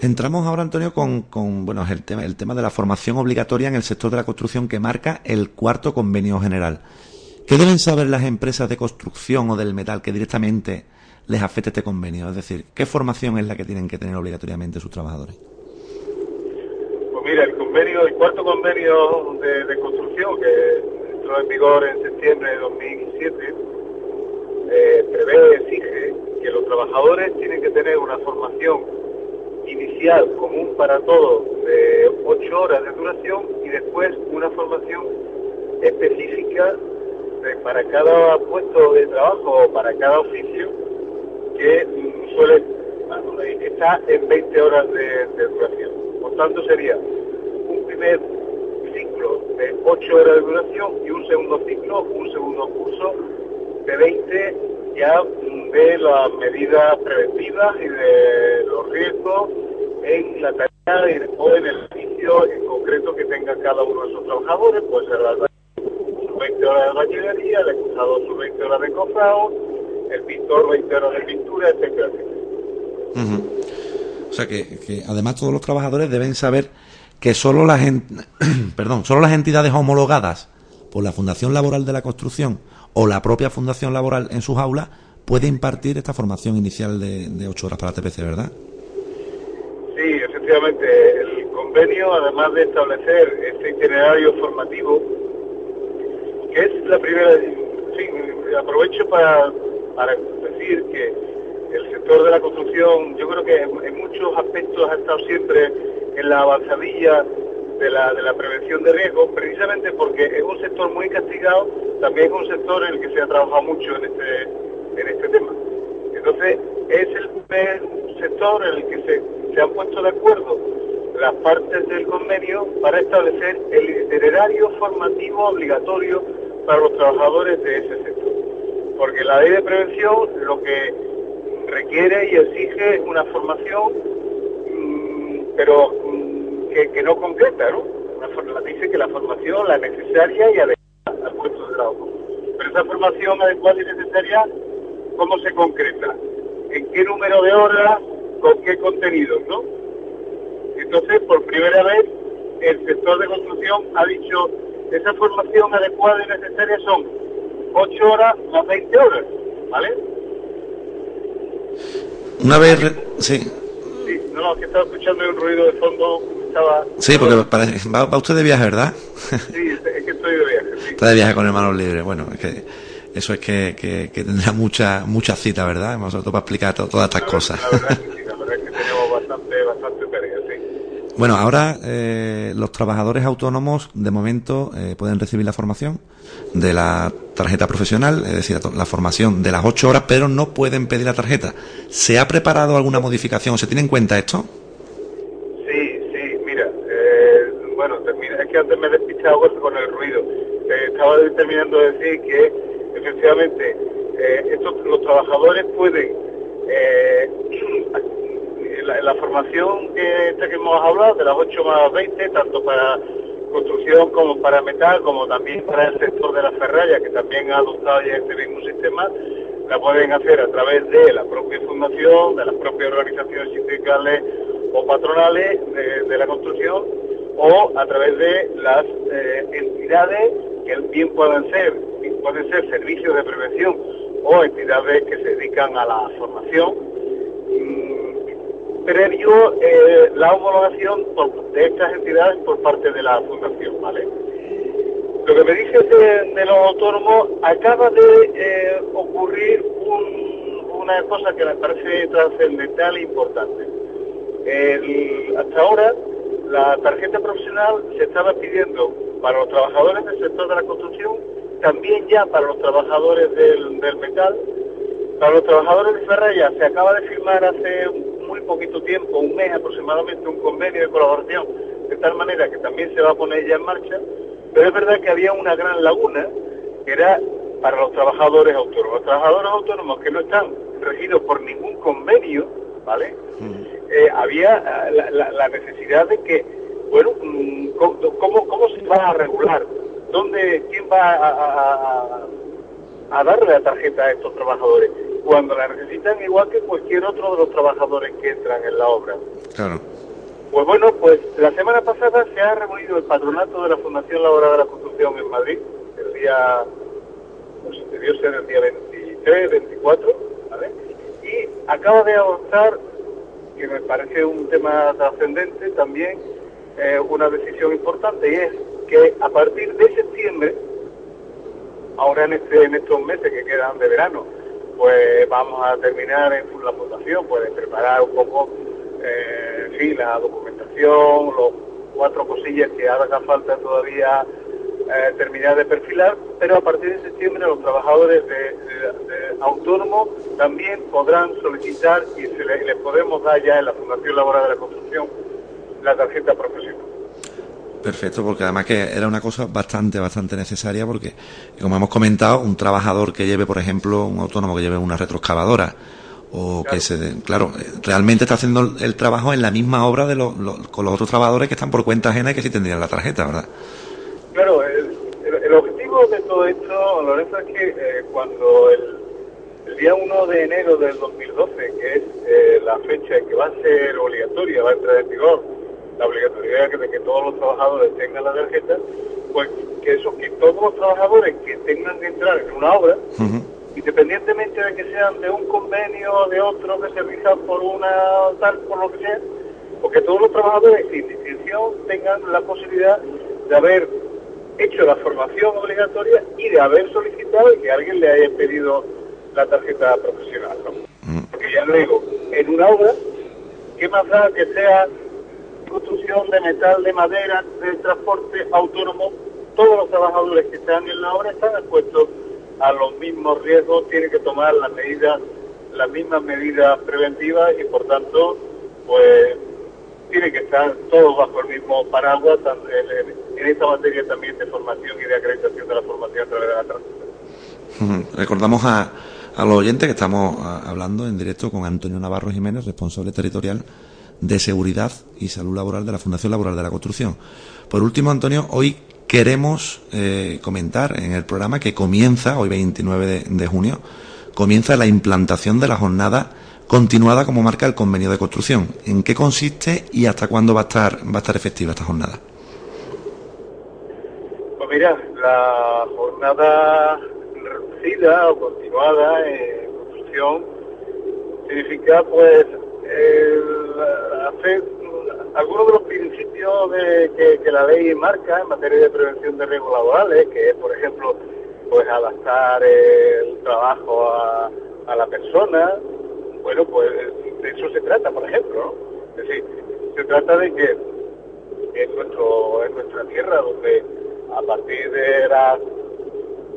Entramos ahora, Antonio, con, con, bueno, el tema, el tema de la formación obligatoria en el sector de la construcción que marca el cuarto convenio general. ¿Qué deben saber las empresas de construcción o del metal que directamente les afecte este convenio? Es decir, ¿qué formación es la que tienen que tener obligatoriamente sus trabajadores? Pues mira, el convenio, el cuarto convenio de, construcción que entró en vigor en septiembre de 2007, eh, prevé, exige que los trabajadores tienen que tener una formación inicial común para todos de ocho horas de duración y después una formación específica para cada puesto de trabajo o para cada oficio que suele estar en 20 horas de, de duración. Por tanto sería un primer ciclo de 8 horas de duración y un segundo ciclo, un segundo curso de 20 ya de las medidas preventivas y de los riesgos en la tarea o en el edificio en concreto que tenga cada uno de esos trabajadores, puede ser la sus 20 horas de bachillería, el acusado sus 20 horas de cofrado, el pintor 20 horas de pintura, etcétera, O sea que, que además todos los trabajadores deben saber que solo las, perdón, solo las entidades homologadas por la Fundación Laboral de la Construcción o la propia Fundación Laboral en sus aulas puede impartir esta formación inicial de, de 8 horas para TPC, ¿verdad? Sí, efectivamente. El convenio, además de establecer este itinerario formativo, que es la primera... Sí, aprovecho para, para decir que el sector de la construcción, yo creo que en muchos aspectos ha estado siempre en la avanzadilla de la, de la prevención de riesgos, precisamente porque es un sector muy castigado, también es un sector en el que se ha trabajado mucho en este, en este tema. Entonces, es el primer sector en el que se, se han puesto de acuerdo las partes del convenio para establecer el itinerario formativo obligatorio para los trabajadores de ese sector. Porque la ley de prevención lo que requiere y exige una formación, mm, pero que, no concreta, ¿no? La, dice que la formación, la necesaria y adecuada al puesto de trabajo. Pero esa formación adecuada y necesaria, ¿cómo se concreta? ¿En qué número de horas? ¿Con qué contenidos, no? Entonces, por primera vez, el sector de construcción ha dicho, esa formación adecuada y necesaria son 8 horas más 20 horas, ¿vale? Una vez, sí. Sí, no, no, que estaba escuchando un ruido de fondo Sí, porque va, usted de viaje, ¿verdad? Sí, es que estoy de viaje. Sí. Está de viaje con hermanos libres. Bueno, es que eso es que, que, tendrá mucha mucha cita, ¿verdad? Para explicar todas estas cosas. La verdad, que sí, la verdad es que tenemos bastante, bastante tarea, sí. Bueno, ahora eh, los trabajadores autónomos de momento eh, pueden recibir la formación de la tarjeta profesional, es decir, la formación de las ocho horas, pero no pueden pedir la tarjeta. ¿Se ha preparado alguna modificación? ¿Se tiene en cuenta esto? es que he despistado con el ruido. Eh, estaba terminando de decir que efectivamente eh, estos, los trabajadores pueden, eh, la, formación que, que hemos hablado, de las 8 más 20, tanto para construcción como para metal, como también para el sector de la ferralla, que también ha adoptado ya este mismo sistema, la pueden hacer a través de la propia fundación, de las propias organizaciones sindicales o patronales de la construcción o a través de las eh, entidades que bien pueden ser, pueden ser servicios de prevención o entidades que se dedican a la formación, mm, previo eh, la homologación de estas entidades por parte de la Fundación, ¿vale? Lo que me dices de, los autónomos, acaba de eh, ocurrir una cosa que me parece trascendental e importante. hasta ahora la tarjeta profesional se estaba pidiendo para los trabajadores del sector de la construcción, también ya para los trabajadores del, metal, para los trabajadores de Ferraya se acaba de firmar hace muy poquito tiempo, un mes aproximadamente, un convenio de colaboración, de tal manera que también se va a poner ya en marcha, pero es verdad que había una gran laguna que era para los trabajadores autónomos. Los trabajadores autónomos que no están regidos por ningún convenio, ¿vale? Eh, había eh, la, necesidad de que, bueno, mm, ¿cómo, ¿cómo se va a regular? ¿Dónde, quién va a, a, darle la tarjeta a estos trabajadores? Cuando la necesitan igual que cualquier otro de los trabajadores que entran en la obra. Claro. Pues bueno, pues la semana pasada se ha reunido el patronato de la Fundación Laboral de la Construcción en Madrid, el día, pues debió ser el día 23, 24, ¿vale? Y acaba de avanzar que me parece un tema trascendente también, eh, una decisión importante y es que a partir de septiembre, ahora en, este, en estos meses que quedan de verano, pues vamos a terminar en la fundación, pues preparar un poco, eh, en la documentación, los cuatro cosillas que haga falta todavía eh, terminar de perfilar, pero a partir de septiembre los trabajadores de, autónomos también podrán solicitar y se les, podemos dar ya en la Fundación Laboral de la Construcción la tarjeta profesional. Perfecto, porque además que era una cosa bastante, bastante necesaria, porque, como hemos comentado, un trabajador que lleve, por ejemplo, un autónomo que lleve una retroexcavadora, o que se, claro, realmente está haciendo el trabajo en la misma obra de los, con los otros trabajadores que están por cuenta ajena y que sí tendrían la tarjeta, ¿verdad? Claro, el, objetivo de todo esto, Lorenzo, es que eh, cuando el, día 1 de enero del 2012, que es eh, la fecha que va a ser obligatoria, va a entrar en vigor, la obligatoriedad de que todos los trabajadores tengan la tarjeta, pues que eso, que todos los trabajadores que tengan que entrar en una obra, independientemente de que sean de un convenio o de otro que se rija por una tal, por lo que sea, porque todos los trabajadores sin distinción tengan la posibilidad de haber hecho la formación obligatoria y de haber solicitado y que alguien le haya pedido la tarjeta profesional. Porque ya lo digo, en una obra, ¿qué más da que sea construcción de metal, de madera, de transporte autónomo, todos los trabajadores que están en la obra están expuestos a los mismos riesgos, tienen que tomar las medidas, las mismas medidas preventivas y por tanto, pues tiene que estar todos bajo el mismo paraguas en, esta materia también de formación y de acreditación de la formación a través de la transición. Recordamos a, los oyentes que estamos hablando en directo con Antonio Navarro Jiménez, responsable territorial de Seguridad y Salud Laboral de la Fundación Laboral de la Construcción. Por último, Antonio, hoy queremos eh, comentar en el programa que comienza, hoy 29 de, junio, comienza la implantación de la jornada continuada como marca el convenio de construcción. ¿En qué consiste y hasta cuándo va a estar, va a estar efectiva esta jornada? La jornada reducida o continuada en construcción significa pues hacer algunos de los principios de, que, la ley marca en materia de prevención de riesgos laborales, que es, por ejemplo, pues adaptar el trabajo a, la persona, bueno, pues de eso se trata, por ejemplo, Es decir, se trata de que en, nuestro, en nuestra tierra, donde a partir de las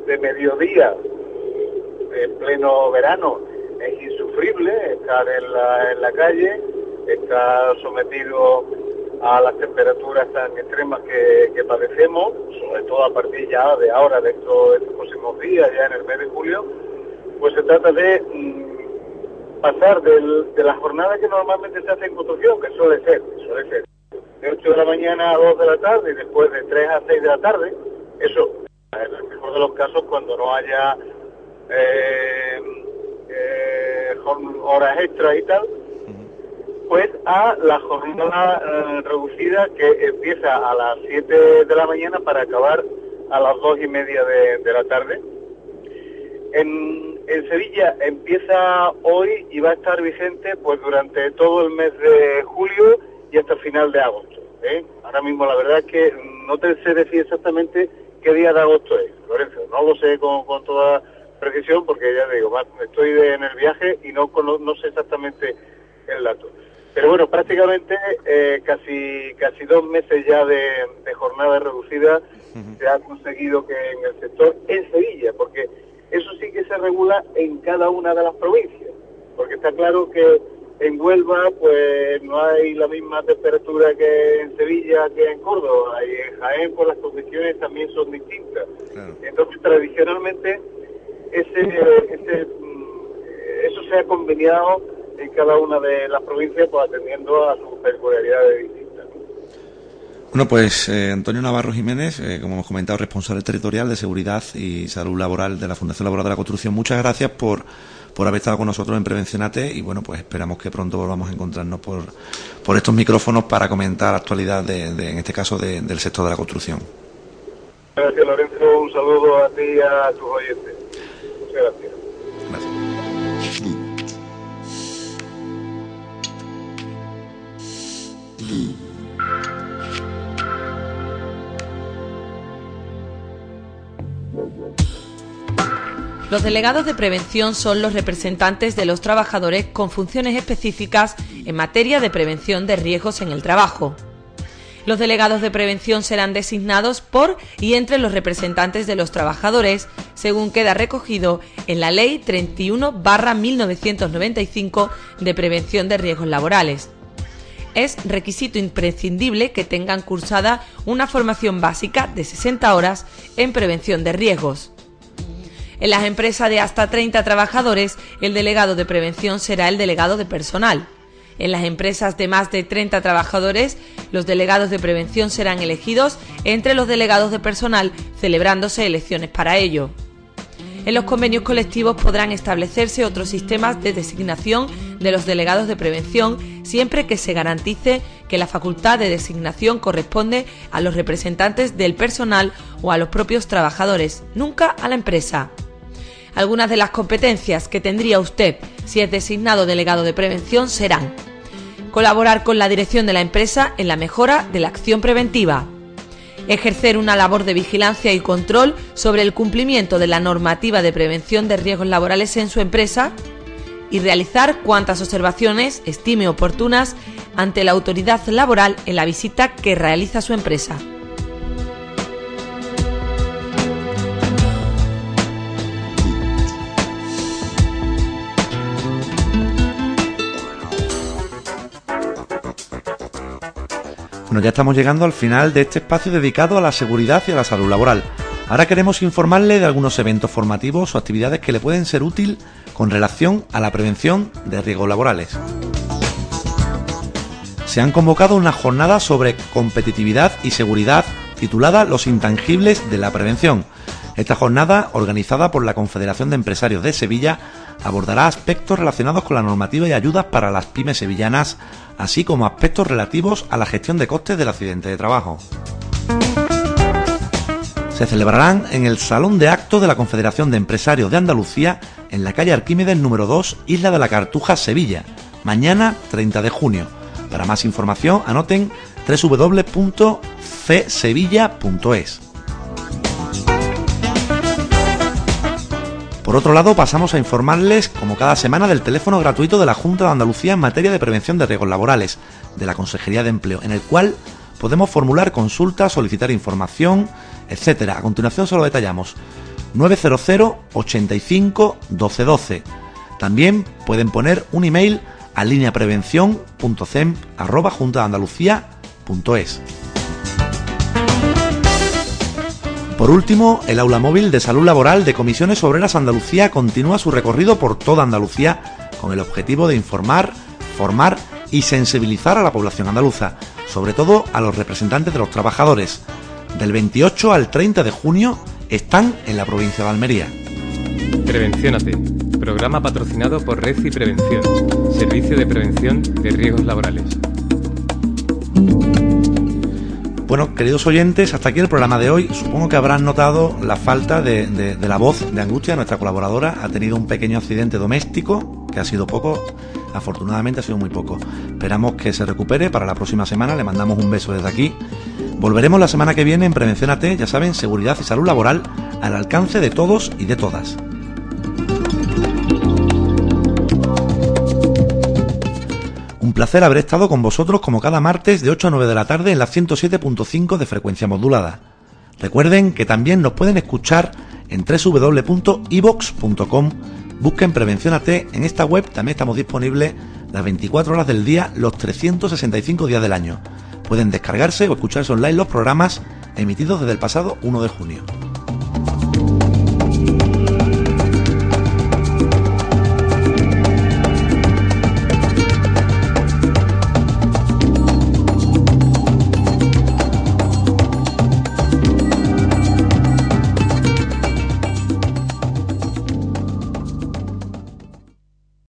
de mediodía, en pleno verano, es insufrible estar en la, en la calle, estar sometido a las temperaturas tan extremas que, padecemos, sobre todo a partir ya de ahora, de estos, próximos días, ya en el mes de julio, pues se trata de mm, pasar de la jornada que normalmente se hace en construcción, que suele ser, suele ser de 8 de la mañana a 2 de la tarde y después de 3 a 6 de la tarde, eso, en el mejor de los casos, cuando no haya eh, eh, horas extras y tal, pues a la jornada eh, reducida que empieza a las 7 de la mañana para acabar a las 2 y media de, la tarde. En, en, Sevilla empieza hoy y va a estar vigente pues durante todo el mes de julio y hasta el final de agosto. ¿Eh? Ahora mismo la verdad es que no te sé decir exactamente qué día de agosto es, Lorenzo, no lo sé con, con toda precisión porque ya digo, estoy en el viaje y no, no sé exactamente el dato. Pero bueno, prácticamente eh, casi casi dos meses ya de, jornada reducida se ha conseguido que en el sector, en Sevilla, porque eso sí que se regula en cada una de las provincias, porque está claro que en Huelva pues no hay la misma temperatura que en Sevilla que en Córdoba y en Jaén pues las condiciones también son distintas. Entonces tradicionalmente ese, ese, mm, eso se ha conveniado en cada una de las provincias pues atendiendo a sus peculiaridades distintas. Bueno, pues eh, Antonio Navarro Jiménez, eh, como hemos comentado, responsable territorial de seguridad y salud laboral de la Fundación Laboral de la Construcción, muchas gracias por, por haber estado con nosotros en Prevencionate y bueno, pues esperamos que pronto volvamos a encontrarnos por, por estos micrófonos para comentar la actualidad, de, en este caso, del sector de la construcción. Gracias, Lorenzo. Un saludo a ti y a tus oyentes. Muchas gracias. Gracias. Los delegados de prevención son los representantes de los trabajadores con funciones específicas en materia de prevención de riesgos en el trabajo. Los delegados de prevención serán designados por y entre los representantes de los trabajadores, según queda recogido en la Ley 31-1995 de Prevención de Riesgos Laborales. Es requisito imprescindible que tengan cursada una formación básica de 60 horas en prevención de riesgos. En las empresas de hasta 30 trabajadores, el delegado de prevención será el delegado de personal. En las empresas de más de 30 trabajadores, los delegados de prevención serán elegidos entre los delegados de personal, celebrándose elecciones para ello. En los convenios colectivos podrán establecerse otros sistemas de designación de los delegados de prevención siempre que se garantice que la facultad de designación corresponde a los representantes del personal o a los propios trabajadores, nunca a la empresa. Algunas de las competencias que tendría usted si es designado delegado de prevención serán colaborar con la dirección de la empresa en la mejora de la acción preventiva, ejercer una labor de vigilancia y control sobre el cumplimiento de la normativa de prevención de riesgos laborales en su empresa y realizar cuantas observaciones estime oportunas ante la autoridad laboral en la visita que realiza su empresa. Bueno, ya estamos llegando al final de este espacio dedicado a la seguridad y a la salud laboral. Ahora queremos informarle de algunos eventos formativos o actividades que le pueden ser útil con relación a la prevención de riesgos laborales. Se han convocado una jornada sobre competitividad y seguridad titulada Los intangibles de la prevención. Esta jornada, organizada por la Confederación de Empresarios de Sevilla, abordará aspectos relacionados con la normativa y ayudas para las pymes sevillanas así como aspectos relativos a la gestión de costes del accidente de trabajo. Se celebrarán en el Salón de Actos de la Confederación de Empresarios de Andalucía en la calle Arquímedes número 2, Isla de la Cartuja, Sevilla, mañana 30 de junio. Para más información anoten www.csevilla.es. Por otro lado, pasamos a informarles, como cada semana, del teléfono gratuito de la Junta de Andalucía en materia de prevención de riesgos laborales, de la Consejería de Empleo, en el cual podemos formular consultas, solicitar información, etc. A continuación se lo detallamos. 900 85 12 12. También pueden poner un email a lineaprevención.cem@juntadeandalucía.es. Por último, el aula móvil de salud laboral de Comisiones Obreras Andalucía continúa su recorrido por toda Andalucía con el objetivo de informar, formar y sensibilizar a la población andaluza, sobre todo a los representantes de los trabajadores. Del 28 al 30 de junio están en la provincia de Almería. Prevenciónate, programa patrocinado por Red y Prevención, Servicio de Prevención de Riesgos Laborales. Bueno, queridos oyentes, hasta aquí el programa de hoy. Supongo que habrán notado la falta de, la voz de Angustia, nuestra colaboradora. Ha tenido un pequeño accidente doméstico, que ha sido poco, afortunadamente ha sido muy poco. Esperamos que se recupere para la próxima semana. Le mandamos un beso desde aquí. Volveremos la semana que viene en Prevención AT, ya saben, seguridad y salud laboral al alcance de todos y de todas. Placer haber estado con vosotros como cada martes de 8 a 9 de la tarde en la 107.5 de frecuencia modulada. Recuerden que también nos pueden escuchar en www.ivox.com. Busquen Prevención AT. En esta web también estamos disponibles las 24 horas del día, los 365 días del año. Pueden descargarse o escucharse online los programas emitidos desde el pasado 1 de junio.